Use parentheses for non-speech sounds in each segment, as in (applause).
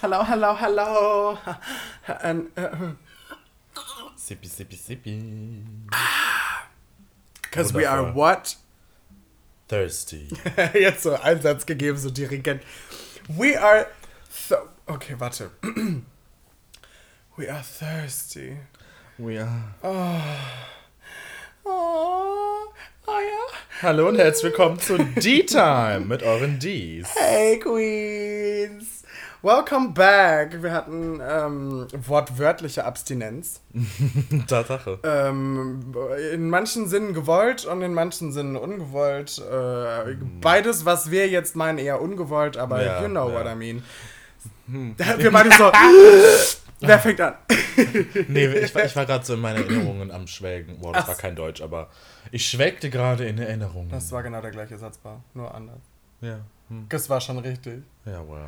Hello, hello, hello. And, uh, Sippy, sippy, sippy. Cause we are what? Thirsty. (laughs) Jetzt so Einsatz gegeben, so Dirigent. We are. Okay, warte. (clears throat) we are thirsty. We are. Oh, oh ja. Hallo und herzlich willkommen zu D-Time mit euren Ds. Hey, Queens. Welcome back. Wir hatten ähm, wortwörtliche Abstinenz. (laughs) Tatsache. Ähm, in manchen Sinnen gewollt und in manchen Sinnen ungewollt. Äh, beides, was wir jetzt meinen, eher ungewollt, aber Ja, you know ja. what I mean. (laughs) Wir beide so. (laughs) Wer fängt an? Nee, ich war, war gerade so in meinen Erinnerungen am Schwelgen. Boah, das Ach war kein Deutsch, aber ich schwelgte gerade in Erinnerungen. Das war genau der gleiche Satzbau, nur anders. ja. Hm. Das war schon richtig. Ja, well.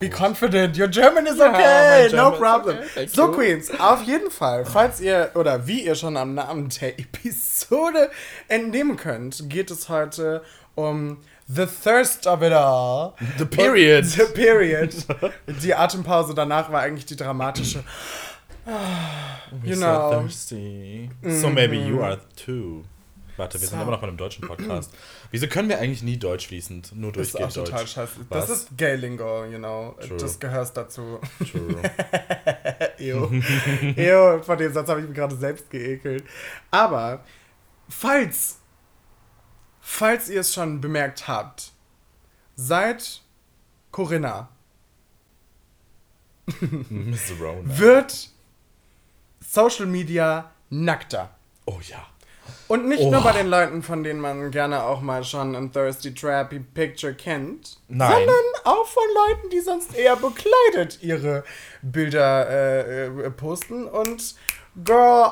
Be confident, your German is Ja, okay, mein no German problem. okay, so. Queens, auf jeden Fall, falls ihr oder wie ihr schon am Namen der (laughs) Episode entnehmen könnt, geht es heute um The Thirst of It All. The period. Und, the Period. Die Atempause danach war eigentlich die dramatische. You so know. thirsty. So maybe you are too. Warte, wir sind So. immer noch bei einem deutschen Podcast. Wieso können wir eigentlich nie Deutsch fließend? Nur Das ist auch durchgehend total Deutsch. scheiße. Was? Das ist Gay-Lingo, you know. True. Das gehört dazu. True. (laughs) Ew. (laughs) Ew, von dem Satz habe ich mich gerade selbst geekelt. Aber, falls, falls ihr es schon bemerkt habt, seit Corinna (laughs) Miss Rona. wird Social Media nackter. Oh ja. Und nicht Oh. nur bei den Leuten, von denen man gerne auch mal schon ein Thirsty Trappy Picture kennt, Nein. sondern auch von Leuten, die sonst eher bekleidet ihre Bilder äh, äh, posten. Und Girl,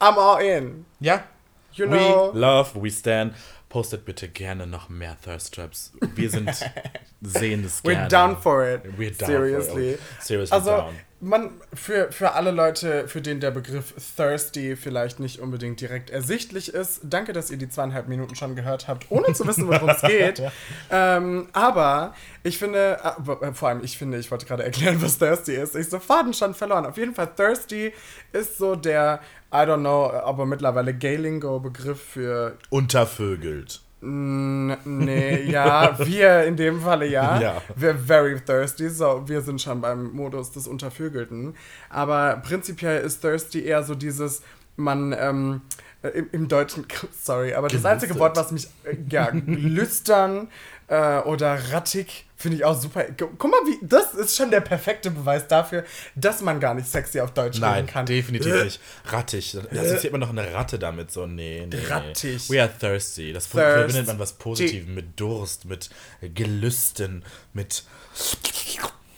I'm all in. Ja. You know. We love, we stand. Postet bitte gerne noch mehr Thirst Traps. Wir sind (laughs) sehen es We're gerne. down for it. We're down Seriously. for it. Seriously Also, down. man, für, für alle Leute, für den der Begriff thirsty vielleicht nicht unbedingt direkt ersichtlich ist, danke, dass ihr die zweieinhalb Minuten schon gehört habt, ohne zu wissen, worum es geht. (laughs) ähm, aber ich finde, äh, vor allem ich finde, ich wollte gerade erklären, was thirsty ist. Ich so Faden schon verloren. Auf jeden Fall, thirsty ist so der, I don't know, aber mittlerweile Gay-Lingo-Begriff für Untervögelt. Nee, ja, wir in dem Falle ja. (laughs) Ja. We're very thirsty, so wir sind schon beim Modus des Untervögelten. Aber prinzipiell ist thirsty eher so dieses, man ähm, äh, im, im Deutschen, sorry, aber das einzige. Wort, was mich, äh, ja, lüstern äh, oder rattig, finde ich auch super. Gu- Guck mal, wie, das ist schon der perfekte Beweis dafür, dass man gar nicht sexy auf Deutsch Nein, reden kann. definitiv Äh, nicht. Rattig. Da assoziiert man noch eine Ratte damit. So, nee, nee. Rattig. We are thirsty. Das Thirst- verbindet man was Positives mit Durst, mit Gelüsten, mit.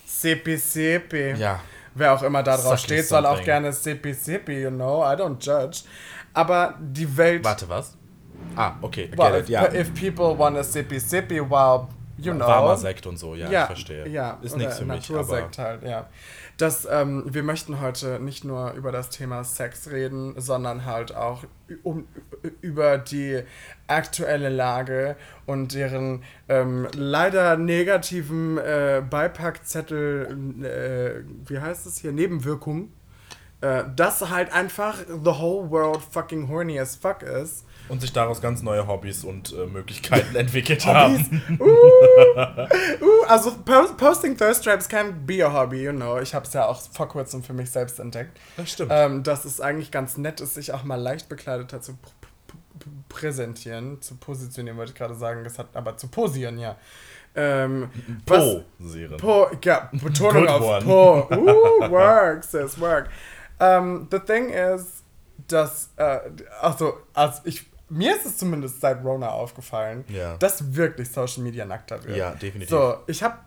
Sipi, sipi. Ja. Wer auch immer da drauf Sucking steht, soll auch something. gerne sippy sippy, you know, I don't judge. Aber die Welt. Warte, was? Ah, okay. Get well, it, if, ja. if people wanna sippy sippy, well, you know. Warmer Sekt und so, ja, ja, ich verstehe. Ja, Ist nichts für mich. Aber Natursekt halt, ja. Das, ähm, wir möchten heute nicht nur über das Thema Sex reden, sondern halt auch um, über die aktuelle Lage und deren ähm, leider negativen äh, Beipackzettel, äh, wie heißt es hier, Nebenwirkungen. Äh, dass halt einfach the whole world fucking horny as fuck ist. Und sich daraus ganz neue Hobbys und äh, Möglichkeiten (laughs) entwickelt haben. (laughs) Uh, also po posting thirst traps can be a hobby, you know. Ich habe es ja auch vor kurzem für mich selbst entdeckt. Das stimmt. Ähm, dass es eigentlich ganz nett ist, sich auch mal leicht bekleideter zu pr- pr- pr- präsentieren, zu positionieren, wollte ich gerade sagen, das hat aber zu posieren, ja. Ähm, Posieren. Po, ja, Betonung auf one. Po. Uh, work, sis, work. Um, the thing is, dass, äh, also, also ich, mir ist es zumindest seit Rona aufgefallen, Ja. dass wirklich Social Media nackter wird. Ja, definitiv. So, ich habe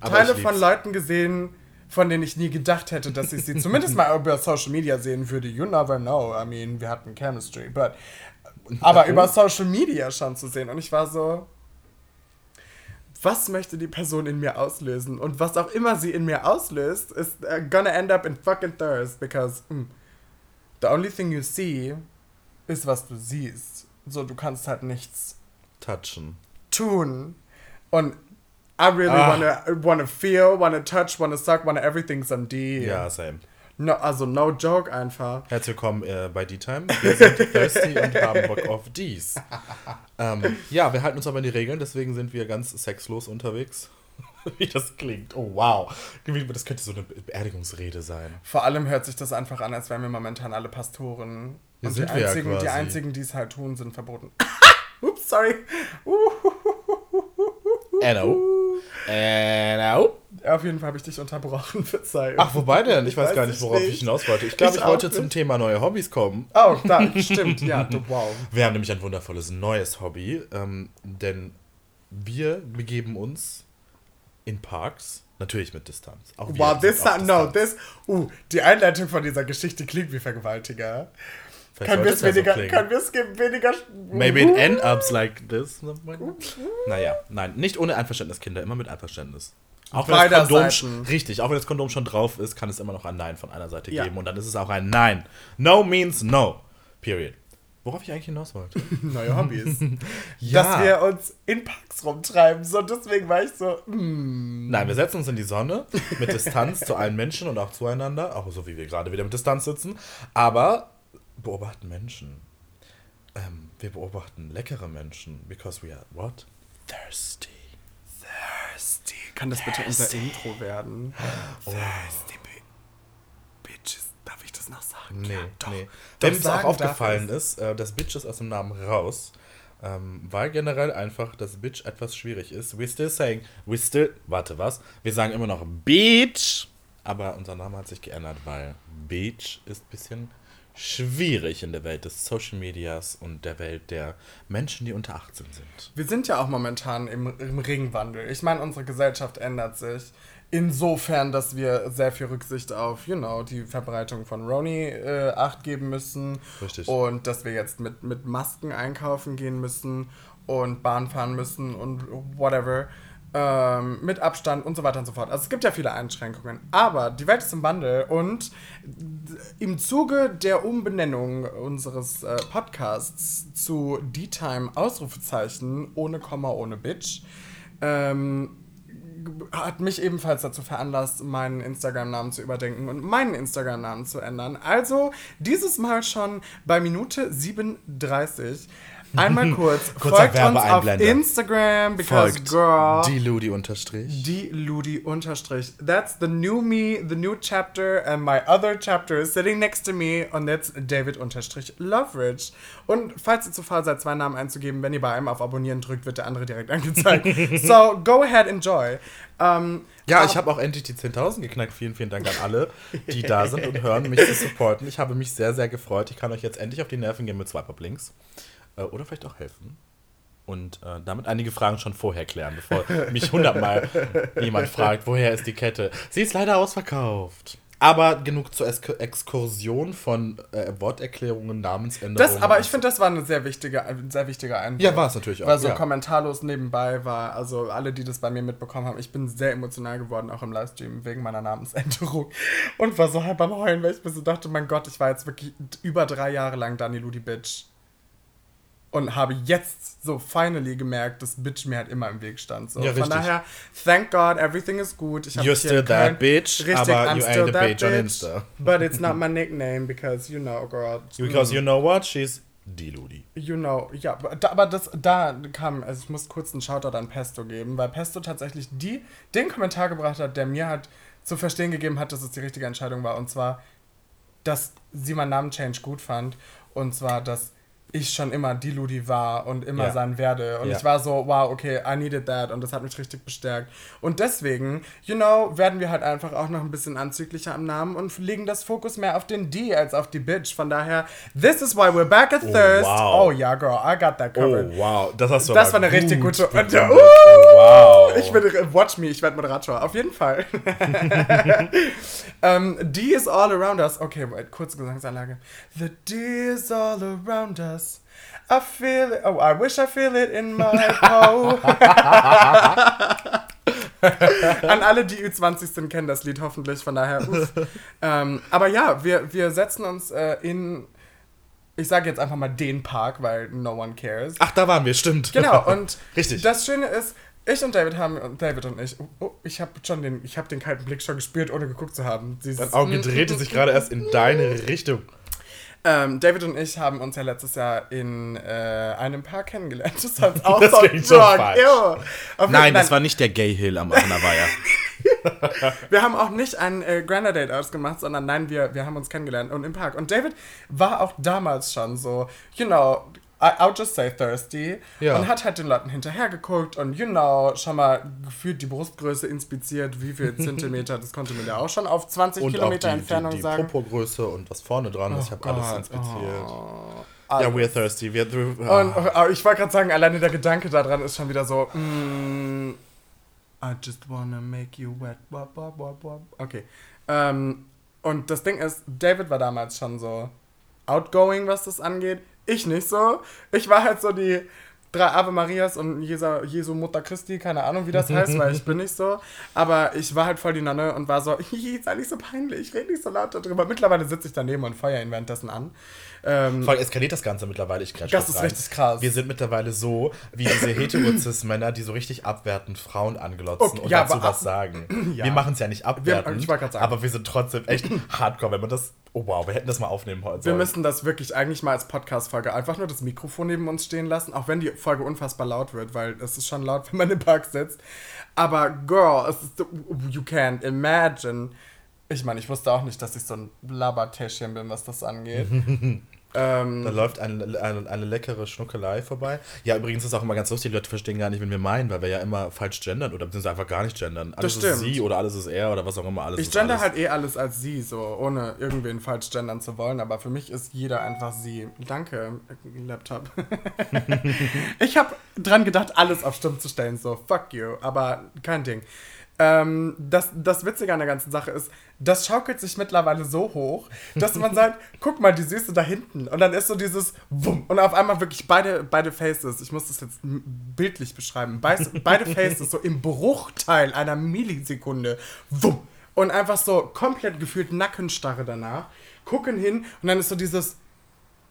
Teile ich von. Leuten gesehen, von denen ich nie gedacht hätte, dass ich sie (laughs) zumindest mal über Social Media sehen würde. You never know. I mean, wir hatten Chemistry, but aber über Social Media schon zu sehen. Und ich war so, was möchte die Person in mir auslösen? Und was auch immer sie in mir auslöst, ist uh, gonna end up in fucking thirst, because hm, the only thing you see ist, was du siehst. So, du kannst halt nichts Touchen. tun. Und I really Ah. wanna, wanna feel, wanna touch, wanna suck, wanna everything some D. Ja, same. No, also no joke einfach. Herzlich willkommen äh, bei D-Time. Wir sind (laughs) thirsty und haben Bock auf dies. Ähm, ja, wir halten uns aber an die Regeln, deswegen sind wir ganz sexlos unterwegs. (laughs) Wie das klingt. Oh, wow. Das könnte so eine Beerdigungsrede sein. Vor allem hört sich das einfach an, als wären wir momentan alle Pastoren. Und die wir ja einzigen, die einzigen, die es halt tun, sind verboten. (laughs) Ups, sorry. Anno. Anno. Auf jeden Fall habe ich dich unterbrochen, (laughs) Verzeihung. Ach, wobei denn? Ich weiß Weiß gar nicht, ich worauf nicht. ich hinaus wollte. Ich glaube, Ich ich, wollte auch zum nicht. Thema neue Hobbys kommen. Oh, da, stimmt, ja, wow. (laughs) Wir haben nämlich ein wundervolles neues Hobby, ähm, denn wir begeben uns in Parks, natürlich mit Distanz. Auch Wow, this, no, Distanz. this, uh, die Einleitung von dieser Geschichte klingt wie Vergewaltiger. Vielleicht Können wir es so weniger, klingen. können wir es ge- weniger... Maybe it end ups like this. Naja, nein, nicht ohne Einverständnis, Kinder, immer mit Einverständnis. Auch wenn, das Kondom, Seiten. richtig, auch wenn das Kondom schon drauf ist, kann es immer noch ein Nein von einer Seite Ja. geben und dann ist es auch ein Nein. No means no. Period. Worauf ich eigentlich hinaus wollte? (laughs) Neue Hobbys. (laughs) Ja. Dass wir uns in Parks rumtreiben. So, deswegen war ich so, mm. Nein, wir setzen uns in die Sonne mit Distanz zu allen Menschen und auch zueinander, auch so wie wir gerade wieder mit Distanz sitzen, aber beobachten Menschen. Ähm, wir beobachten leckere Menschen, because we are what? Thirsty. Thirsty. Kann das bitte unser Intro werden? Oh. Thirsty bi- Bitches. Darf ich das noch sagen? Nee, ja, doch. nee. Dem ist auch aufgefallen ist, äh, das Bitch ist aus dem Namen raus, ähm, weil generell einfach das Bitch etwas schwierig ist. We're still saying, we still, warte, was? Wir sagen immer noch Beach, aber unser Name hat sich geändert, weil Beach ist ein bisschen schwierig in der Welt des Social Medias und der Welt der Menschen, die unter 18 sind. Wir sind ja auch momentan im, im Ringwandel. Ich meine, unsere Gesellschaft ändert sich. Insofern, dass wir sehr viel Rücksicht auf, you know, die Verbreitung von Roni äh, Acht geben müssen. Richtig. Und dass wir jetzt mit, mit Masken einkaufen gehen müssen und Bahn fahren müssen und whatever. Ähm, mit Abstand und so weiter und so fort. Also es gibt ja viele Einschränkungen. Aber die Welt ist im Wandel und im Zuge der Umbenennung unseres äh, Podcasts zu D-Time Ausrufezeichen ohne Komma, ohne Bitch, ähm, hat mich ebenfalls dazu veranlasst, meinen Instagram-Namen zu überdenken und meinen Instagram-Namen zu ändern. Also dieses Mal schon bei Minute 37. Einmal (laughs) kurz, folgt uns auf. Instagram, because Folgt girl... die Ludi unterstrich. Die Ludi unterstrich. That's the new me, the new chapter, and my other chapter is sitting next to me und that's David unterstrich Loveridge. Und falls ihr zu faul seid, zwei Namen einzugeben, wenn ihr bei einem auf Abonnieren drückt, wird der andere direkt (laughs) angezeigt. so, go ahead, enjoy. Ähm, Ja, ich habe auch endlich die 10.000 geknackt. Vielen, vielen Dank an alle, die da sind und hören, mich zu supporten. Ich habe mich sehr, sehr gefreut. Ich kann euch jetzt endlich auf die Nerven gehen mit Swipe-Up-Links. Äh, oder vielleicht auch helfen. Und äh, damit einige Fragen schon vorher klären, bevor mich hundertmal (laughs) jemand fragt, woher ist die Kette. Sie ist leider ausverkauft. Aber genug zur Esk Exkursion von äh, Worterklärungen, Namensänderungen. das, aber ich finde, das war eine sehr wichtige, ein sehr wichtiger Einblick. Ja, war es natürlich auch, Weil so ja. kommentarlos nebenbei war, also alle, die das bei mir mitbekommen haben, ich bin sehr emotional geworden, auch im Livestream, wegen meiner Namensänderung. Und war so halb am Heulen, weil ich mir so dachte, mein Gott, ich war jetzt wirklich über drei Jahre lang Dani Ludi Bitch. Und habe jetzt so finally gemerkt, dass Bitch mir halt immer im Weg stand. So. Ja, Von daher, thank God, everything is good. Ich You're still that bitch, Richtig, aber I'm you still ain't a bitch on Insta. But it's not my nickname, because you know, girl. Because you know what? She's die Ludi. You know, ja, aber da, aber das, da kam, also ich muss kurz einen Shoutout an Pesto geben, weil Pesto tatsächlich die, den Kommentar gebracht hat, der mir hat zu verstehen gegeben hat, dass es die richtige Entscheidung war. Und zwar, dass sie meinen Namen-Change gut fand. Und zwar, dass ich schon immer die Ludi war und immer Ja. sein werde. Und Ja. ich war so, wow, okay, I needed that. Und das hat mich richtig bestärkt. Und deswegen, you know, werden wir halt einfach auch noch ein bisschen anzüglicher am Namen und legen das Fokus mehr auf den D als auf die Bitch. Von daher, this is why we're back at Oh, Thirst. wow. Oh ja, girl, I got that Oh, covered. wow. Das hast du Das war eine richtig gut gute- begründet. Uh! wow. Ich bin, watch me, ich werde Moderator. Auf jeden Fall. (laughs) ähm, D is all around us. Okay, wait, kurze Gesangsanlage. The D is all around us. I feel it. Oh, I wish I feel it in my (laughs) toe. (laughs) An alle, die Ü20 sind, kennen das Lied hoffentlich, von daher. Ähm, aber ja, wir, wir setzen uns äh, in, ich sage jetzt einfach mal den Park, weil no one cares. Ach, da waren wir, stimmt. Genau, (laughs) und Richtig. das Schöne ist, Ich und David haben, David und ich, oh, oh, ich habe schon den, ich habe den kalten Blick schon gespürt, ohne geguckt zu haben. Dein Auge drehte sich gerade erst in deine Richtung. Ähm, David und ich haben uns ja letztes Jahr in äh, einem Park kennengelernt. Das hat (laughs) auch Das so schon falsch. Auf- Nein, das war nicht der Gay Hill am Weiher. (laughs) Wir haben auch nicht ein äh, Grander Date ausgemacht, sondern nein, wir, wir haben uns kennengelernt und im Park. Und David war auch damals schon so, you know, I'll just say thirsty. Ja. Und hat halt den Leuten hinterhergeguckt und, you know, schon mal gefühlt die Brustgröße inspiziert, wie viel (laughs) Zentimeter, das konnte mir der auch schon auf 20 Und auch Kilometer die, Entfernung die, die sagen. Popogröße und was vorne dran ist. Ich habe alles inspiziert. oh, Ja, we're thirsty. We're through. Und oh, ich wollte gerade sagen, alleine der Gedanke daran ist schon wieder so, mm, I just wanna make you wet. Okay. Ähm, und das Ding ist, David war damals schon so outgoing, was das angeht. Ich nicht so. Ich war halt so die drei Ave Marias und Jesu, Jesu Mutter Christi, keine Ahnung, wie das heißt, weil ich bin nicht so. Aber ich war halt voll die Nonne und war so, (laughs) sei nicht so peinlich, red nicht so laut darüber. Mittlerweile sitze ich daneben und feuer ihn währenddessen an. Ähm, Voll eskaliert das Ganze mittlerweile. Ich Das ist rein. richtig krass. Wir sind mittlerweile so wie diese Heterozis-Männer, die so richtig abwertend Frauen anglotzen Okay, und ja, dazu was sagen. (clears throat) Ja. Wir machen es ja nicht abwertend, ich sagen. aber wir sind trotzdem echt hardcore, wenn man das... Oh wow, wir hätten das mal aufnehmen heute. Wir müssen das wirklich eigentlich mal als Podcast-Folge einfach nur das Mikrofon neben uns stehen lassen, auch wenn die Folge unfassbar laut wird, weil es ist schon laut, (laughs) wenn man im Park sitzt. Aber Girl, es ist, you can't imagine. Ich meine, ich wusste auch nicht, dass ich so ein Labertäschchen bin, was das angeht. (laughs) ähm, Da läuft eine, eine, eine leckere Schnuckelei vorbei. Ja, übrigens ist auch immer ganz lustig, die Leute verstehen gar nicht, wen wir meinen, weil wir ja immer falsch gendern oder beziehungsweise einfach gar nicht gendern. Alles ist stimmt. sie oder alles ist er oder was auch immer. Alles ich ist gender alles. halt eh alles als sie, so ohne irgendwen falsch gendern zu wollen, aber für mich ist jeder einfach sie. Danke, Laptop. (laughs) ich habe dran gedacht, alles auf stumm zu stellen, so fuck you, aber kein Ding. Ähm, das, das Witzige an der ganzen Sache ist, das schaukelt sich mittlerweile so hoch, dass man sagt, (laughs) guck mal, die Süße da hinten. Und dann ist so dieses Wumm. Und auf einmal wirklich beide, beide Faces, ich muss das jetzt bildlich beschreiben, beis- (laughs) beide Faces so im Bruchteil einer Millisekunde. Wumm. Und einfach so komplett gefühlt Nackenstarre danach. Gucken hin und dann ist so dieses.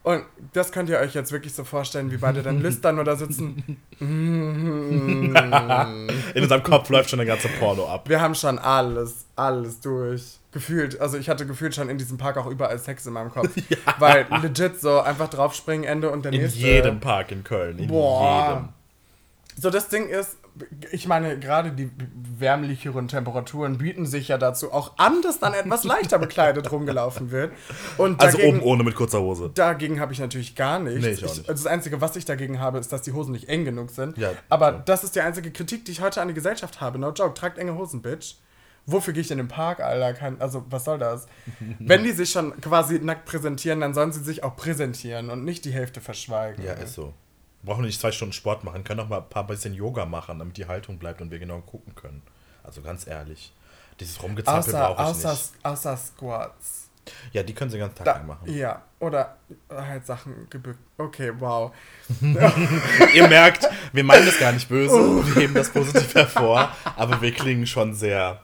Und das könnt ihr euch jetzt wirklich so vorstellen, wie beide dann lüstern oder sitzen. (laughs) In unserem Kopf läuft schon der ganze Porno ab. Wir haben schon alles, alles durch. Gefühlt, also ich hatte gefühlt schon in diesem Park auch überall Sex in meinem Kopf. (laughs) Weil legit so einfach draufspringen, Ende und der In nächste. jedem Park in Köln. In Boah. jedem. So, das Ding ist, ich meine, gerade die wärmlicheren Temperaturen bieten sich ja dazu auch an, dass dann etwas leichter bekleidet (laughs) rumgelaufen wird. Und Also dagegen, oben ohne mit kurzer Hose. Dagegen habe ich natürlich gar nichts. Nee, ich auch nicht. das Einzige, was ich dagegen habe, ist, dass die Hosen nicht eng genug sind. Ja, Aber klar. das ist die einzige Kritik, die ich heute an die Gesellschaft habe. No joke, tragt enge Hosen, Bitch. Wofür gehe ich in den Park, Alter? Kein, also, was soll das? (laughs) Wenn die sich schon quasi nackt präsentieren, dann sollen sie sich auch präsentieren und nicht die Hälfte verschweigen. Ja, ist so. Wir brauchen nicht zwei Stunden Sport machen, können auch mal ein paar bisschen Yoga machen, damit die Haltung bleibt und wir genau gucken können. Also ganz ehrlich. Dieses Rumgezappel Außer, brauche ich außer, nicht. außer Squats. Ja, die können sie ganzen Tag Da, machen. ja, oder halt Sachen gebückt. Okay, wow. (laughs) Ihr merkt, wir meinen das gar nicht böse, wir heben das positiv hervor, aber wir klingen schon sehr,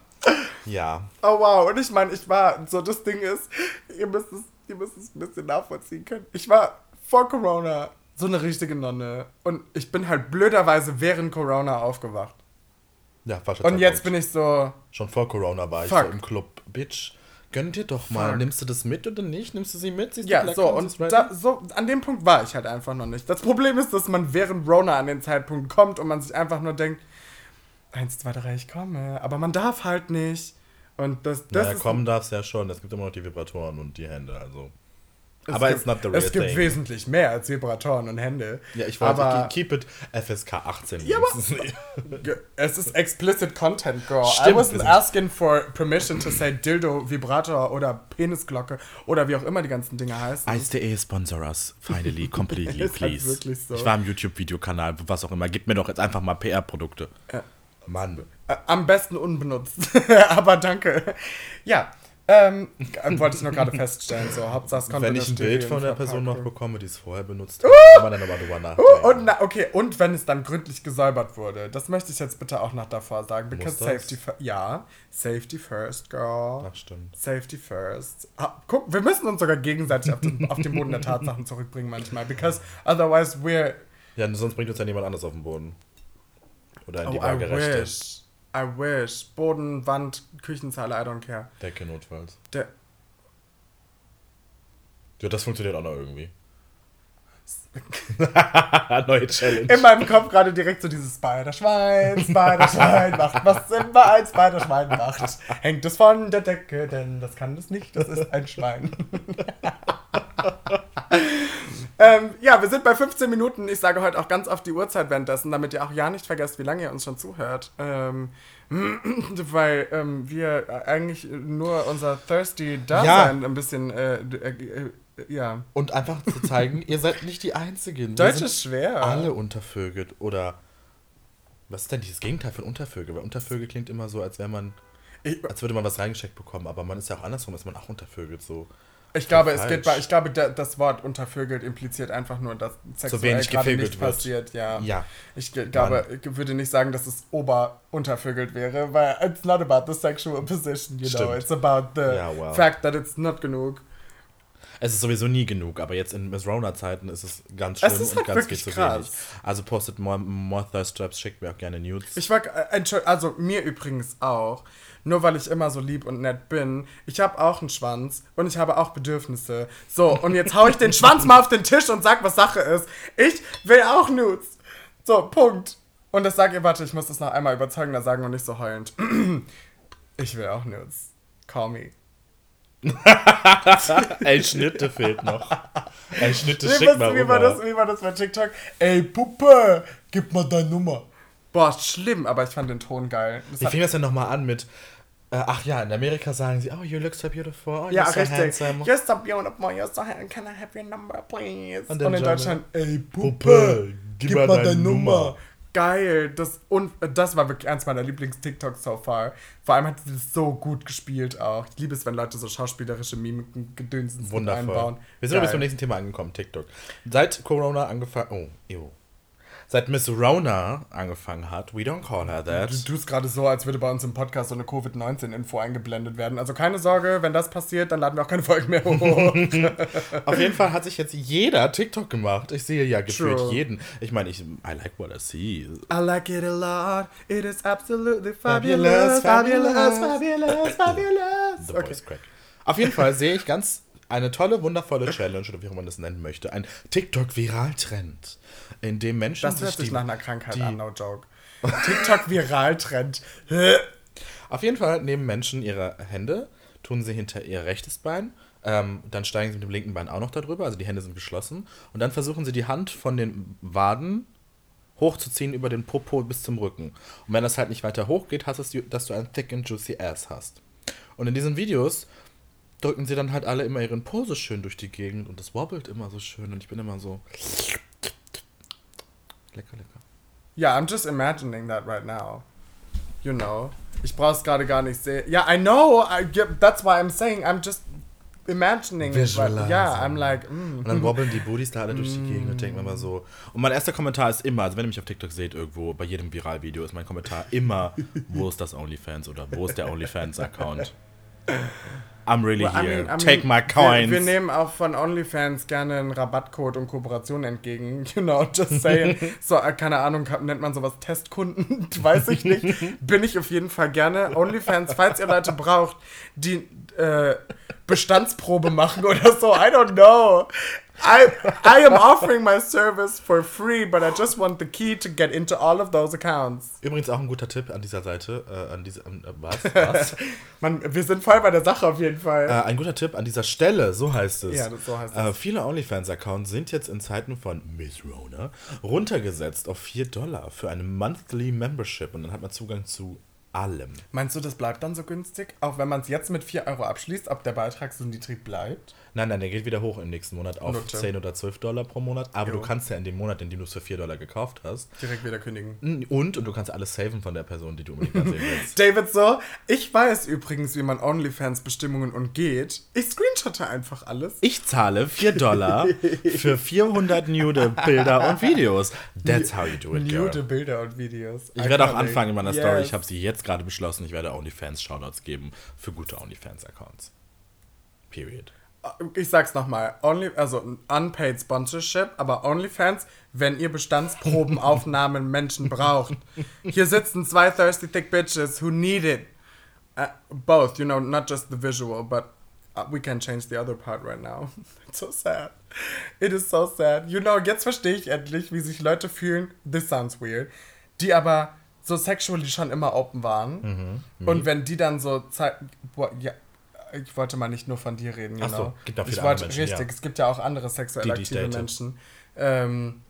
ja. Oh wow, und ich meine, ich war, so das Ding ist, ihr müsst es, ihr müsst es ein bisschen nachvollziehen können. Ich war vor Corona so eine richtige Nonne und ich bin halt blöderweise während Corona aufgewacht. Ja, falscher Und jetzt bin ich so, Schon vor Corona war ich Fuck. so im Club. Bitch, gönn dir doch mal. Fuck. Nimmst du das mit oder nicht? Nimmst du sie mit? Siehst ja, so, und da, so, an dem Punkt war ich halt einfach noch nicht. Das Problem ist, dass man während Rona an den Zeitpunkt kommt und man sich einfach nur denkt, eins, zwei, drei, ich komme, aber man darf halt nicht. Und das, das naja, kommen darfst ja schon. Es gibt immer noch die Vibratoren und die Hände, also. Es aber gibt, it's not the real Es gibt thing. wesentlich mehr als Vibratoren und Hände. Ja, ich wollte aber keep it FSK 18. Ja, aber- es ist explicit Content, girl. I Stimmt, wasn't wir sind- asking for permission to say Dildo, Vibrator oder Penisglocke oder wie auch immer die ganzen Dinge heißen. Ice.de sponsor us, finally, (laughs) completely, halt please. wirklich so. Ich war im YouTube-Videokanal, was auch immer. Gib mir doch jetzt einfach mal PR-Produkte. Ja. Mann. Äh, am besten unbenutzt. (laughs) aber danke. Ja, ähm, (laughs) wollte ich nur gerade feststellen. So, Hauptsache es kommt Wenn ich ein Bild von der Person noch bekomme, die es vorher benutzt hat, kann man dann nochmal drüber nachdenken. Uh, und na, okay, und wenn es dann gründlich gesäubert wurde. Das möchte ich jetzt bitte auch noch davor sagen. Because safety Ja, safety first, girl. Ach, stimmt. Safety first. Ah, guck, wir müssen uns sogar gegenseitig auf den, auf den Boden der Tatsachen zurückbringen manchmal. Because otherwise we're. Ja, sonst bringt uns ja niemand anders auf den Boden. Oder in die Oh, wish. I wish. Boden, Wand, Küchenzeile, I don't care. Decke notfalls. Der, Ja, das funktioniert auch noch irgendwie. (laughs) Neue Challenge. in meinem Kopf gerade direkt so dieses Spider-Schwein, Spider-Schwein macht, was immer ein Spider-Schwein macht. Hängt es von der Decke, denn das kann es nicht, das ist ein Schwein. (laughs) ähm, ja, wir sind bei 15 Minuten. Ich sage heute auch ganz oft die Uhrzeit währenddessen, damit ihr auch ja nicht vergesst, wie lange ihr uns schon zuhört. Ähm, (clears throat) weil ähm, wir eigentlich nur unser Thirsty-Dasein ein bisschen, äh, äh, äh, ja. Und einfach zu zeigen, ihr seid nicht die Einzigen. Deutsch ist schwer. alle untervögelt. Oder was ist denn dieses Gegenteil von Untervögel? Weil Untervögel klingt immer so, als wäre man, Ich, als würde man was reingesteckt bekommen. Aber man ist ja auch andersrum, ist man auch untervögelt so. Ich glaube, es geht bei, ich glaube, da, das Wort untervögelt impliziert einfach nur, dass sexuell wenig gerade nicht wird. passiert. Ja. Ja. Ich glaube, ich würde nicht sagen, dass es ober-untervögelt wäre, weil it's not about the sexual position, you know. Stimmt. It's about the Ja, wow. fact that it's not genug. Es ist sowieso nie genug, aber jetzt in Miss Rona-Zeiten ist es ganz Es schlimm ist und halt ganz viel zu krass. wenig. Also postet more, more Thirst Traps, schickt mir auch gerne Nudes. Ich war, äh, also mir übrigens auch. Nur weil ich immer so lieb und nett bin. Ich habe auch einen Schwanz und ich habe auch Bedürfnisse. So, und jetzt hau ich den Schwanz mal auf den Tisch und sag, was Sache ist. Ich will auch Nudes. So, Punkt. Und das sage ihr, warte, ich muss das noch einmal überzeugender sagen und nicht so heulend. (clears throat) Ich will auch Nudes. Call me. (laughs) Ey, Schnitte fehlt noch. Ey, Schnitte, Wie, schick was, mal wie, war rüber. das, wie war das bei TikTok? Ey, Puppe, gib mal deine Nummer. Boah, schlimm, aber ich fand den Ton geil. Das Wie fing das denn nochmal an mit, äh, ach ja, in Amerika sagen sie, oh, you look so beautiful, oh, you're Ja, so richtig. handsome. You're so beautiful, you're so handsome, can I have your number, please? Und Und, in Deutschland, ey, Puppe, Puppe, gib, mal deine Nummer. Geil, das, und das war wirklich eins meiner Lieblings-TikToks so far. Vor allem hat sie das so gut gespielt auch. Ich liebe es, wenn Leute so schauspielerische Mimiken gedönsen mit Wundervoll. einbauen. Wir sind Geil. beim nächsten Thema angekommen, TikTok. Seit Corona angefangen, oh, ew. Seit Miss Rona angefangen hat, we don't call her that. Du tust gerade so, als würde bei uns im Podcast so eine Covid-19-Info eingeblendet werden. Also keine Sorge, wenn das passiert, dann laden wir auch keine Folgen mehr hoch. (laughs) Auf jeden Fall hat sich jetzt jeder TikTok gemacht. Ich sehe ja gefühlt True. jeden. Ich meine, ich, I like what I see. I like it a lot. It is absolutely Fabulous, fabulous, fabulous. fabulous, fabulous, fabulous. The Okay. voice crack. Auf jeden Fall sehe ich ganz eine tolle, wundervolle Challenge, oder wie auch man das nennen möchte. Ein TikTok-Viral-Trend, in dem Menschen Das hört sich die- nach einer Krankheit die- an, no joke. TikTok-Viral-Trend. (laughs) Auf jeden Fall nehmen Menschen ihre Hände, tun sie hinter ihr rechtes Bein, ähm, dann steigen sie mit dem linken Bein auch noch darüber, also die Hände sind geschlossen, und dann versuchen sie die Hand von den Waden hochzuziehen über den Popo bis zum Rücken. Und wenn das halt nicht weiter hoch geht, hast du, dass du ein thick and juicy ass hast. Und in diesen Videos drücken sie dann halt alle immer ihren Po so schön durch die Gegend und das wobbelt immer so schön und ich bin immer so lecker, lecker. Ja, I'm just imagining that right now. You know. Ich brauch's gerade gar nicht sehen. Ja, I know. I, yeah, that's why I'm saying I'm just imagining it. Right. Visualizing. Ja, I'm like, mm. Und dann wobbeln die Booties da alle durch die Gegend und denken immer so. Und mein erster Kommentar ist immer, also wenn ihr mich auf TikTok seht, irgendwo bei jedem Viral-Video, ist mein Kommentar immer, wo ist das OnlyFans oder wo ist der (laughs) OnlyFans-Account? I'm really Well, I here. mean- I mean, Take my coins. Wir, wir nehmen auch von OnlyFans gerne einen Rabattcode und Kooperation entgegen. (laughs) You know, just saying. (laughs) so, äh, keine Ahnung, nennt man sowas Testkunden? (laughs) Weiß ich nicht. Bin ich auf jeden Fall gerne. OnlyFans, falls ihr Leute braucht, die äh, Bestandsprobe machen oder so. I don't know. I, I am offering my service for free, but I just want the key to get into all of those accounts. Übrigens auch ein guter Tipp an dieser Seite, äh, an diese, äh, was, (laughs) was? Man, wir sind voll bei der Sache auf jeden Fall. äh, ein guter Tipp an dieser Stelle, so heißt es. Ja, das- so heißt Äh, es. viele OnlyFans-Accounts sind jetzt in Zeiten von Miss Rona runtergesetzt auf 4 Dollar für eine Monthly Membership und dann hat man Zugang zu allem. Meinst du, das bleibt dann so günstig? Auch wenn man es jetzt mit 4 Euro abschließt, ob der Beitrag so niedrig bleibt? Nein, nein, der geht wieder hoch im nächsten Monat auf Note. 10 oder 12 Dollar pro Monat. Aber Jo. du kannst ja in dem Monat, in dem du es für 4 Dollar gekauft hast, Direkt wieder kündigen. und, und du kannst alles saven von der Person, die du unbedingt sehen willst. (laughs) David so, ich weiß übrigens, wie man OnlyFans-Bestimmungen umgeht. Ich screenshotte einfach alles. Ich zahle 4 Dollar für 400 nude Bilder und Videos. That's how you do it, girl. Nude Bilder und Videos. Ich werde auch anfangen in meiner Yes. Story. Ich habe sie jetzt gerade beschlossen. Ich werde OnlyFans-Shoutouts geben für gute OnlyFans-Accounts. Period. Ich sag's nochmal, only, also unpaid sponsorship, aber OnlyFans, wenn ihr Bestandsprobenaufnahmen Menschen braucht. Hier sitzen zwei thirsty thick bitches who need it. Uh, both, you know, not just the visual, but uh, we can change the other part right now. (laughs) It's so sad. It is so sad. You know, jetzt verstehe ich endlich, wie sich Leute fühlen, this sounds weird, die aber so sexually schon immer open waren. Mhm. Und wenn die dann so zeigen, ja, ich wollte mal nicht nur von dir reden, Ach so, genau. gibt auch viele ich wollte, andere Menschen, richtig, ja. es gibt ja auch andere sexuell Die, die aktive date. Menschen. Ähm,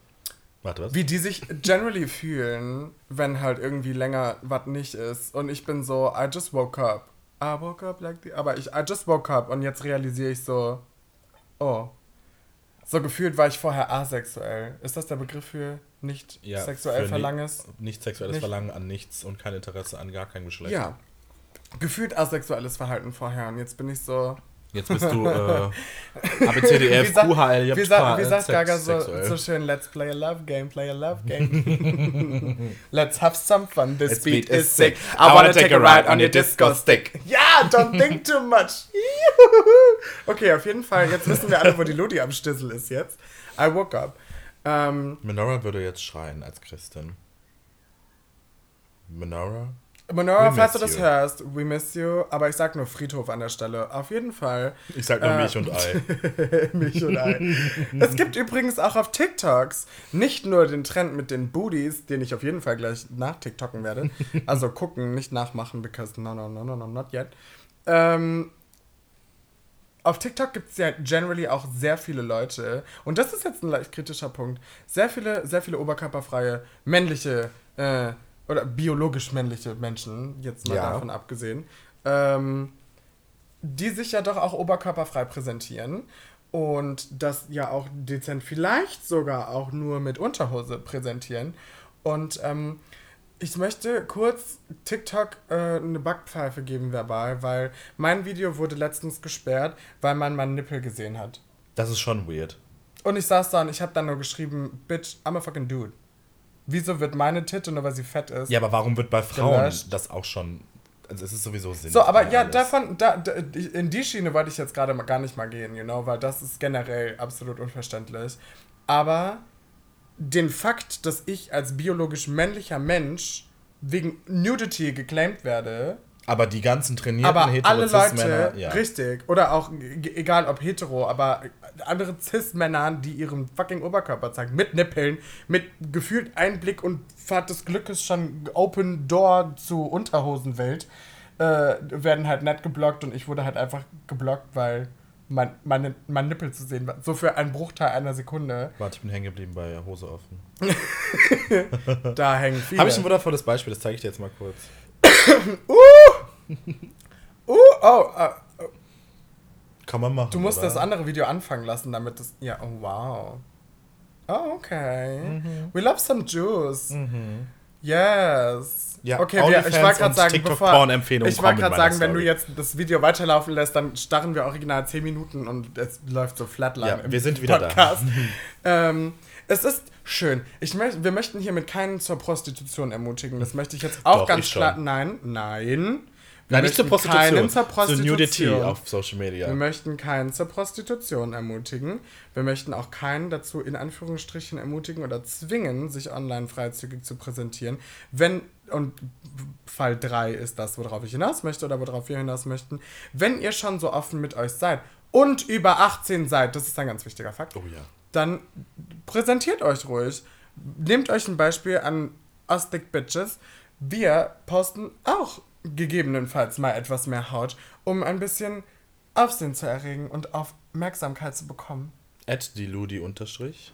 Warte, was? wie die sich generally fühlen, wenn halt irgendwie länger was nicht ist. Und ich bin so, I just woke up. I woke up like the. Aber ich, I just woke up und jetzt realisiere ich so, oh. So gefühlt war ich vorher asexuell. Ist das der Begriff für nicht Ja, sexuell Verlanges? Nicht sexuelles Nicht- Verlangen an nichts und kein Interesse an gar keinem Geschlecht. Ja. Gefühlt asexuelles Verhalten vorher und jetzt bin ich so. Jetzt bist du (laughs) äh, ABCDF, Wie QHL, Wie, sa wie Sex- sagt Gaga so, so schön, let's play a love game, play a love game. (laughs) let's have some fun, this This beat is sick. sick. I wanna take a ride on your disco stick. Ja, don't think too much. (laughs) okay, auf jeden Fall, jetzt wissen wir alle, wo die Ludi am Stissel ist jetzt. I woke up. Ähm, Menora würde jetzt schreien als Christin. Menora? Monora, falls du das you. hörst, we miss you. Aber ich sag nur Friedhof an der Stelle. Auf jeden Fall. Ich sag nur Äh, Milch und Ei. (laughs) Milch und Ei. es gibt übrigens auch auf TikToks nicht nur den Trend mit den Booties, den ich auf jeden Fall gleich nach TikToken werde. (laughs) Also gucken, nicht nachmachen, because no, no, no, no, no, not yet. Ähm, auf TikTok gibt es ja generally auch sehr viele Leute, und das ist jetzt ein leicht kritischer Punkt, sehr viele, sehr viele oberkörperfreie, männliche äh, oder biologisch männliche Menschen, jetzt mal Ja. davon abgesehen, ähm, die sich ja doch auch oberkörperfrei präsentieren und das ja auch dezent vielleicht sogar auch nur mit Unterhose präsentieren. Und ähm, ich möchte kurz TikTok äh, eine Backpfeife geben verbal, weil mein Video wurde letztens gesperrt, weil man meinen Nippel gesehen hat. Das ist schon weird. Und ich saß da und ich habe dann nur geschrieben, Bitch, I'm a fucking dude. Wieso wird meine Titte, nur weil sie fett ist? Ja, aber warum wird bei Frauen Gelöscht. das auch schon. Also, es ist sowieso Sinn. So, aber ja, davon, da, da, in die Schiene wollte ich jetzt gerade gar nicht mal gehen, you know, weil das ist generell absolut unverständlich. Aber den Fakt, dass ich als biologisch männlicher Mensch wegen Nudity geclaimed werde, Aber die ganzen trainierten aber alle Leute, ja. richtig, oder auch, egal ob hetero, aber andere Cis-Männer, die ihren fucking Oberkörper zeigen, mit Nippeln, mit gefühlt Einblick und Fahrt des Glückes schon Open Door zu Unterhosenwelt, äh, werden halt nett geblockt und ich wurde halt einfach geblockt, weil mein, meine, mein Nippel zu sehen war. So für einen Bruchteil einer Sekunde. Warte, ich bin hängen geblieben bei Hose offen. (laughs) Da hängen viele. Habe ich ein wundervolles Beispiel, das zeige ich dir jetzt mal kurz. (coughs) uh, oh, äh, Kann man machen. Du musst oder? das andere Video anfangen lassen, damit das. Ja, oh wow. Oh, okay. Mhm. We love some juice. Yes. Ja, okay, wir, ich wollte gerade sagen, bevor. Ich in gerade sagen, wenn du jetzt das Video weiterlaufen lässt, dann starren wir original 10 Minuten und es läuft so flatline Ja, wir sind wieder da. Podcast. (laughs) ähm, es ist schön. Ich möcht, wir möchten hiermit keinen zur Prostitution ermutigen. Das möchte ich jetzt auch Doch, ganz klar. Nein, nein. Wir Nein, nicht zur möchten Prostitution. Keinen zur Zu Prostitution. Nudity auf Social Media. Wir möchten keinen zur Prostitution ermutigen. Wir möchten auch keinen dazu in Anführungsstrichen ermutigen oder zwingen, sich online freizügig zu präsentieren. Wenn, und Fall 3 ist das, worauf ich hinaus möchte oder worauf wir hinaus möchten, wenn ihr schon so offen mit euch seid und über 18 seid, das ist ein ganz wichtiger Fakt, Oh ja. Dann präsentiert euch ruhig. Nehmt euch ein Beispiel an Us Thick Bitches. Wir posten auch gegebenenfalls mal etwas mehr Haut, um ein bisschen Aufsehen zu erregen und Aufmerksamkeit zu bekommen. At die Ludi unterstrich.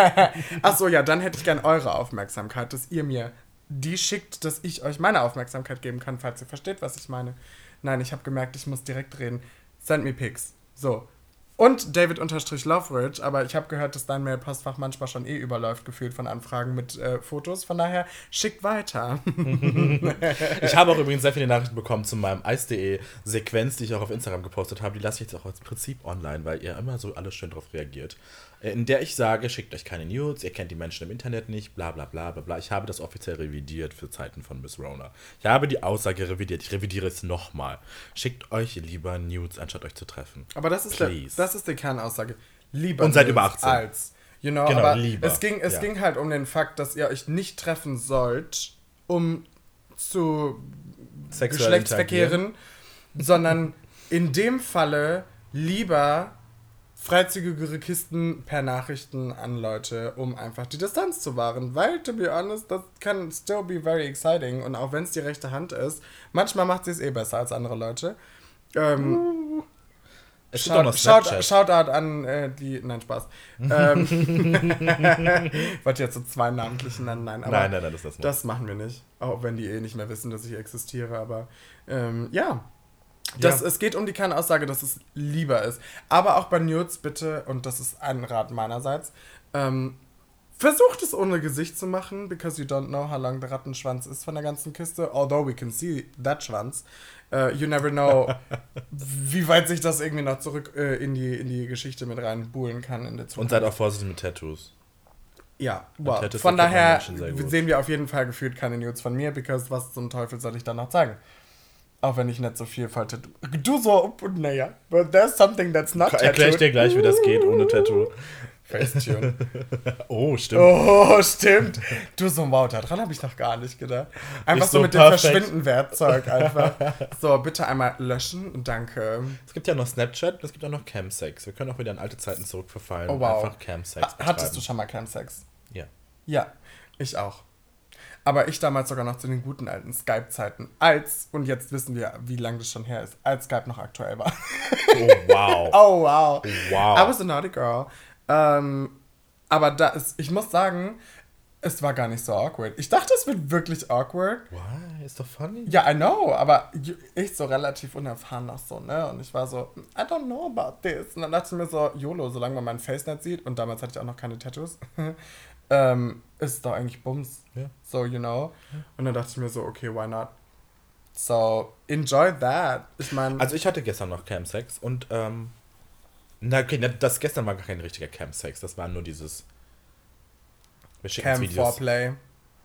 (laughs) Achso, ja, dann hätte ich gern eure Aufmerksamkeit, dass ihr mir die schickt, dass ich euch meine Aufmerksamkeit geben kann, falls ihr versteht, was ich meine. Nein, ich habe gemerkt, ich muss direkt reden. Send me pics. So. Und David unterstrich Loveridge, aber ich habe gehört, dass dein Mail-Postfach manchmal schon eh überläuft, gefühlt von Anfragen mit äh, Fotos. Von daher, schickt weiter. (laughs) ich habe auch übrigens sehr viele Nachrichten bekommen zu meinem Ice.de-Sequenz, die ich auch auf Instagram gepostet habe. Die lasse ich jetzt auch als Prinzip online, weil ihr immer so alles schön drauf reagiert. Äh, in der ich sage, schickt euch keine Nudes, ihr kennt die Menschen im Internet nicht, bla bla bla bla bla. Ich habe das offiziell revidiert für Zeiten von Miss Rona. Ich habe die Aussage revidiert. Ich revidiere es nochmal. Schickt euch lieber Nudes, anstatt euch zu treffen. Aber das ist, der, das ist die Kernaussage. Lieber Und seid über 18. Als. You know, genau, aber lieber. Es, ging, es ja. ging halt um den Fakt, dass ihr euch nicht treffen sollt, um zu Sexuell Geschlechtsverkehren, sondern in dem Falle lieber freizügigere Kisten per Nachrichten an Leute, um einfach die Distanz zu wahren. Weil, to be honest, das kann still be very exciting. Und auch wenn es die rechte Hand ist, manchmal macht sie es eh besser als andere Leute. Ähm. Es Shout, noch Shout, Shoutout an äh, die. Nein, Spaß. ähm, ich (laughs) (laughs) wollte jetzt so zwei namentlichen nennen. Nein, aber nein, nein, nein, das, das, das machen wir nicht. Auch wenn die eh nicht mehr wissen, dass ich existiere. Aber ähm, ja. Das, ja. Es geht um die Kernaussage, dass es lieber ist. Aber auch bei Nudes bitte, und das ist ein Rat meinerseits, ähm, versucht es ohne Gesicht zu machen, because you don't know how long der Rattenschwanz ist von der ganzen Kiste. Although we can see that Schwanz. Uh, you never know, (laughs) wie weit sich das irgendwie noch zurück uh, in, die, in die Geschichte mit reinbuhlen kann in der Zukunft. Und seid auch vorsichtig mit Tattoos. Ja, wow. Von daher sehen wir auf jeden Fall gefühlt keine Nudes von mir, because was zum Teufel soll ich dann noch zeigen? Auch wenn ich nicht so viel Tattoo. Du so, naja, but there's something that's not tattooed. Erklär ich dir gleich, wie das geht ohne Tattoo. Facetune. (laughs) oh, stimmt. Oh, stimmt. Du so, wow, daran habe ich noch gar nicht gedacht. Einfach so, so, mit perfekt. dem Verschwinden-Werkzeug einfach. (laughs) So, bitte einmal löschen. Danke. Es gibt ja noch Snapchat es gibt auch noch Camsex. Wir können auch wieder in alte Zeiten zurückverfallen. Oh, wow. Einfach Camsex. Hattest du schon mal Camsex? Ja. Ja, ich auch. Aber ich damals sogar noch zu den guten alten Skype-Zeiten, als, und jetzt wissen wir, wie lange das schon her ist, als Skype noch aktuell war. Oh, wow. (laughs) oh, wow. Wow. I was a naughty girl. Ähm, aber da ist, ich muss sagen, es war gar nicht so awkward. Ich dachte, es wird wirklich awkward. Why? Ist doch funny. Ja, I know, aber ich so relativ unerfahren noch so, ne? Und ich war so, I don't know about this. Und dann dachte ich mir so, YOLO, solange man mein Face nicht sieht, und damals hatte ich auch noch keine Tattoos, (laughs) ähm, ist doch eigentlich Bums. Ja. So, you know. Ja. Und dann dachte ich mir so, okay, why not? So, enjoy that. Ich meine. Also, ich hatte gestern noch Camsex und, ähm, na, okay, das gestern war gar kein richtiger Camsex. Das war nur dieses. Wir schicken Cam uns Videos. Foreplay.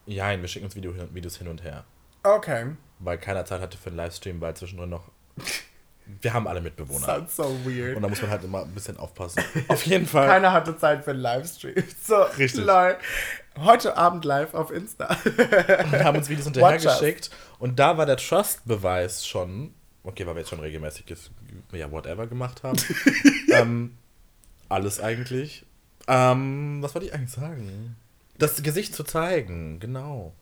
Ja, wir schicken uns Video, Videos hin und her. Okay. Weil keiner Zeit hatte für einen Livestream, weil zwischendrin noch wir haben alle Mitbewohner. Sounds so weird. Und da muss man halt immer ein bisschen aufpassen. (laughs) Auf jeden Fall. Keiner hatte Zeit für einen Livestream. (laughs) So, Richtig. Lol. Heute Abend live auf Insta. und haben uns Videos (laughs) hinterhergeschickt. Und da war der Trust-Beweis schon, okay, weil wir jetzt schon regelmäßig, ja, whatever gemacht haben. (laughs) ähm, alles eigentlich. Ähm, was wollte ich eigentlich sagen? Das Gesicht zu zeigen, genau.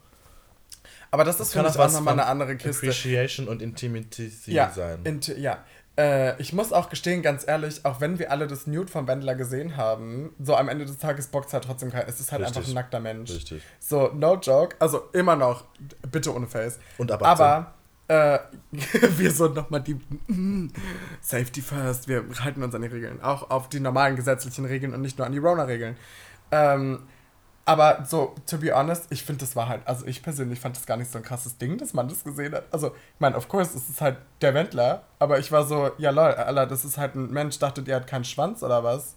Aber das ist, finde ich, auch nochmal eine andere Kiste. Appreciation und Intimacy ja, sein. Inti ja. Äh, ich muss auch gestehen, ganz ehrlich, auch wenn wir alle das Nude von Wendler gesehen haben, so am Ende des Tages bockt halt trotzdem kein. Es ist halt Richtig. einfach ein nackter Mensch. Richtig. So, no joke. Also immer noch, bitte ohne Face. Und aber. Aber. Äh, (laughs) wir so nochmal die Safety first, wir halten uns an die Regeln. Auch auf die normalen gesetzlichen Regeln und nicht nur an die Rona-Regeln. Ähm, aber so, to be honest, ich finde, das war halt, also ich persönlich fand das gar nicht so ein krasses Ding, dass man das gesehen hat. Also, ich meine, of course, es ist halt der Wendler, aber ich war so, ja lol, Alter, das ist halt ein Mensch, dachtet ihr hat keinen Schwanz oder was?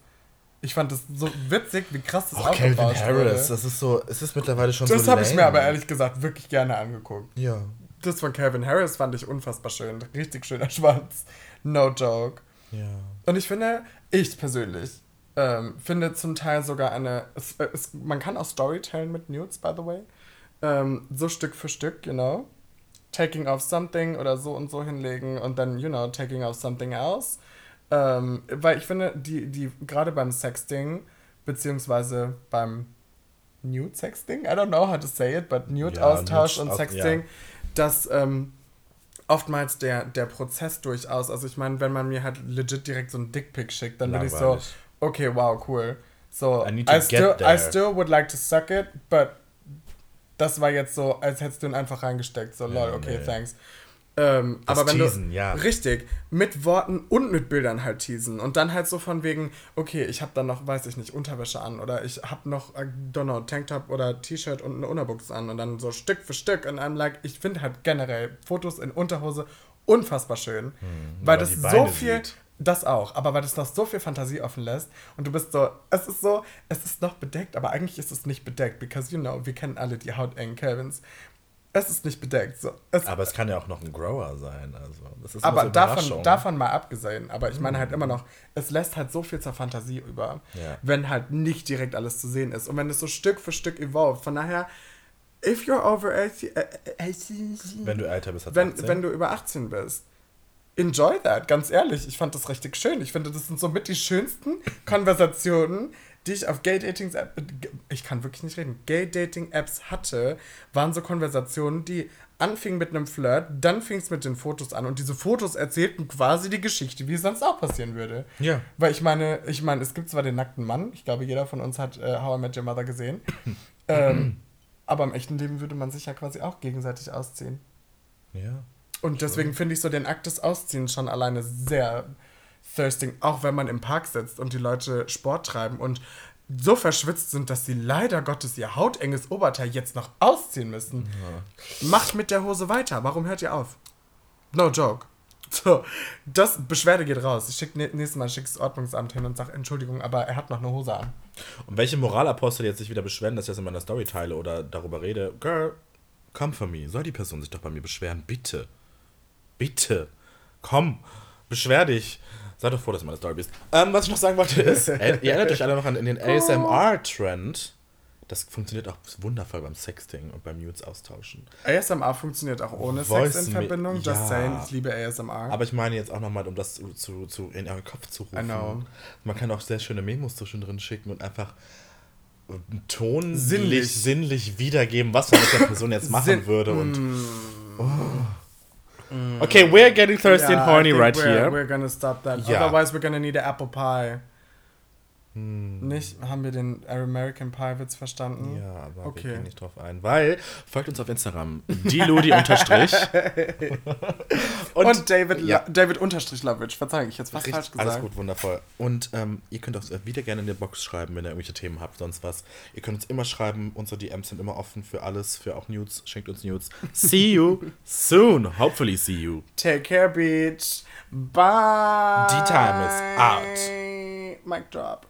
Ich fand das so witzig, wie krass das oh, Calvin Harris, wurde. das ist so, es ist mittlerweile schon das so Das habe ich mir aber ehrlich gesagt wirklich gerne angeguckt. Ja. Das von Calvin Harris fand ich unfassbar schön. Richtig schöner Schwanz. No joke. Ja. Und ich finde, ich persönlich, ähm, finde zum Teil sogar eine. Es, es, man kann auch Storytellen mit Nudes, by the way. Ähm, so Stück für Stück, you know. Taking off something oder so und so hinlegen und dann, you know, taking off something else. Ähm, weil ich finde, die, die, gerade beim Sexting, beziehungsweise beim Nude-Sexting, I don't know how to say it, but Nude-Austausch ja, und Sexting, ja. Dass ähm, oftmals der, der Prozess durchaus, also ich meine, wenn man mir halt legit direkt so ein Dickpick schickt, dann würde ich so, okay, wow, cool. So, I, I still, there. I still would like to suck it, but das war jetzt so, als hättest du ihn einfach reingesteckt. So, lol, okay, nee. thanks. Ähm, aber wenn Teasen, du ja. richtig mit Worten und mit Bildern halt teasen und dann halt so von wegen, okay, ich habe dann noch, weiß ich nicht, Unterwäsche an oder ich habe noch, I don't know, Tanktop oder T-Shirt und eine Unterbuchs an und dann so Stück für Stück und einem like, ich finde halt generell Fotos in Unterhose unfassbar schön, weil man das so viel, sieht. das auch, aber weil das noch so viel Fantasie offen lässt und du bist so, es ist so, es ist noch bedeckt, aber eigentlich ist es nicht bedeckt, because you know, wir kennen alle die hautengen Calvins. Es ist nicht bedeckt. So. Es, Aber es kann ja auch noch ein Grower sein. Also, das ist aber so davon, davon mal abgesehen, aber ich meine halt immer noch, es lässt halt so viel zur Fantasie über, Ja. wenn halt nicht direkt alles zu sehen ist und wenn es so Stück für Stück evolved. Von daher, if you're over 80, äh, äh, 18, Wenn du älter bist als wenn, 18. wenn du über 18 bist. Enjoy that, ganz ehrlich. Ich fand das richtig schön. Ich finde, das sind so mit die schönsten Konversationen, die ich auf Gay-Dating-Apps, ich kann wirklich nicht reden, Gay-Dating-Apps hatte, waren so Konversationen, die anfingen mit einem Flirt, dann fing es mit den Fotos an und diese Fotos erzählten quasi die Geschichte, wie es sonst auch passieren würde. Ja. Weil ich meine, ich meine, es gibt zwar den nackten Mann, ich glaube, jeder von uns hat äh, How I Met Your Mother gesehen, (clears throat) ähm, aber im echten Leben würde man sich ja quasi auch gegenseitig ausziehen. ja. Und deswegen finde ich so den Akt des Ausziehens schon alleine sehr thirsting, auch wenn man im Park sitzt und die Leute Sport treiben und so verschwitzt sind, dass sie leider Gottes ihr hautenges Oberteil jetzt noch ausziehen müssen. Macht mit der Hose weiter. Warum hört ihr auf? No joke. So, das Beschwerde geht raus. Ich schick, nächstes Mal schicke das Ordnungsamt hin und sage Entschuldigung, aber er hat noch eine Hose an. Und welche Moralapostel jetzt sich wieder beschweren, dass ich das in meiner Story teile oder darüber rede, Girl, come for me. Soll die Person sich doch bei mir beschweren? Bitte. Bitte. Komm, beschwer dich. Sei doch froh, dass du meine Story bist. Ähm, was ich noch sagen wollte ist, (laughs) ihr erinnert euch alle noch an den ASMR-Trend. Das funktioniert auch wundervoll beim Sexting und beim Nudes austauschen. ASMR funktioniert auch ohne Voice Sex in Verbindung. Just ja. saying, ich liebe ASMR. Aber ich meine jetzt auch nochmal, um das zu, zu, zu in euren Kopf zu rufen. Know. Man kann auch sehr schöne Memos zwischendrin schicken und einfach tonlich, Sinnlich. sinnlich, wiedergeben, was man mit der Person jetzt machen Sinn- würde. Und oh. Okay, we're getting thirsty Yeah, and horny right we're, here. We're gonna stop that. Ja. Otherwise, we're gonna need an apple pie. Hm. Nicht? Haben wir den American Pie Witz verstanden? Ja, aber wir Okay. gehen nicht drauf ein, weil folgt uns auf Instagram, (laughs) die unterstrich Und, David, ja. David Unterstrich Lovitch. Verzeihung, ich jetzt fast Richtig, falsch gesagt. alles gut, wundervoll. Und ähm, ihr könnt auch wieder gerne in der Box schreiben, wenn ihr irgendwelche Themen habt, sonst was. Ihr könnt uns immer schreiben, unsere DMs sind immer offen für alles, für auch Nudes. Schenkt uns Nudes. See you soon. Hopefully see you. Take care, Beach. Bye. The time is out. Mic drop.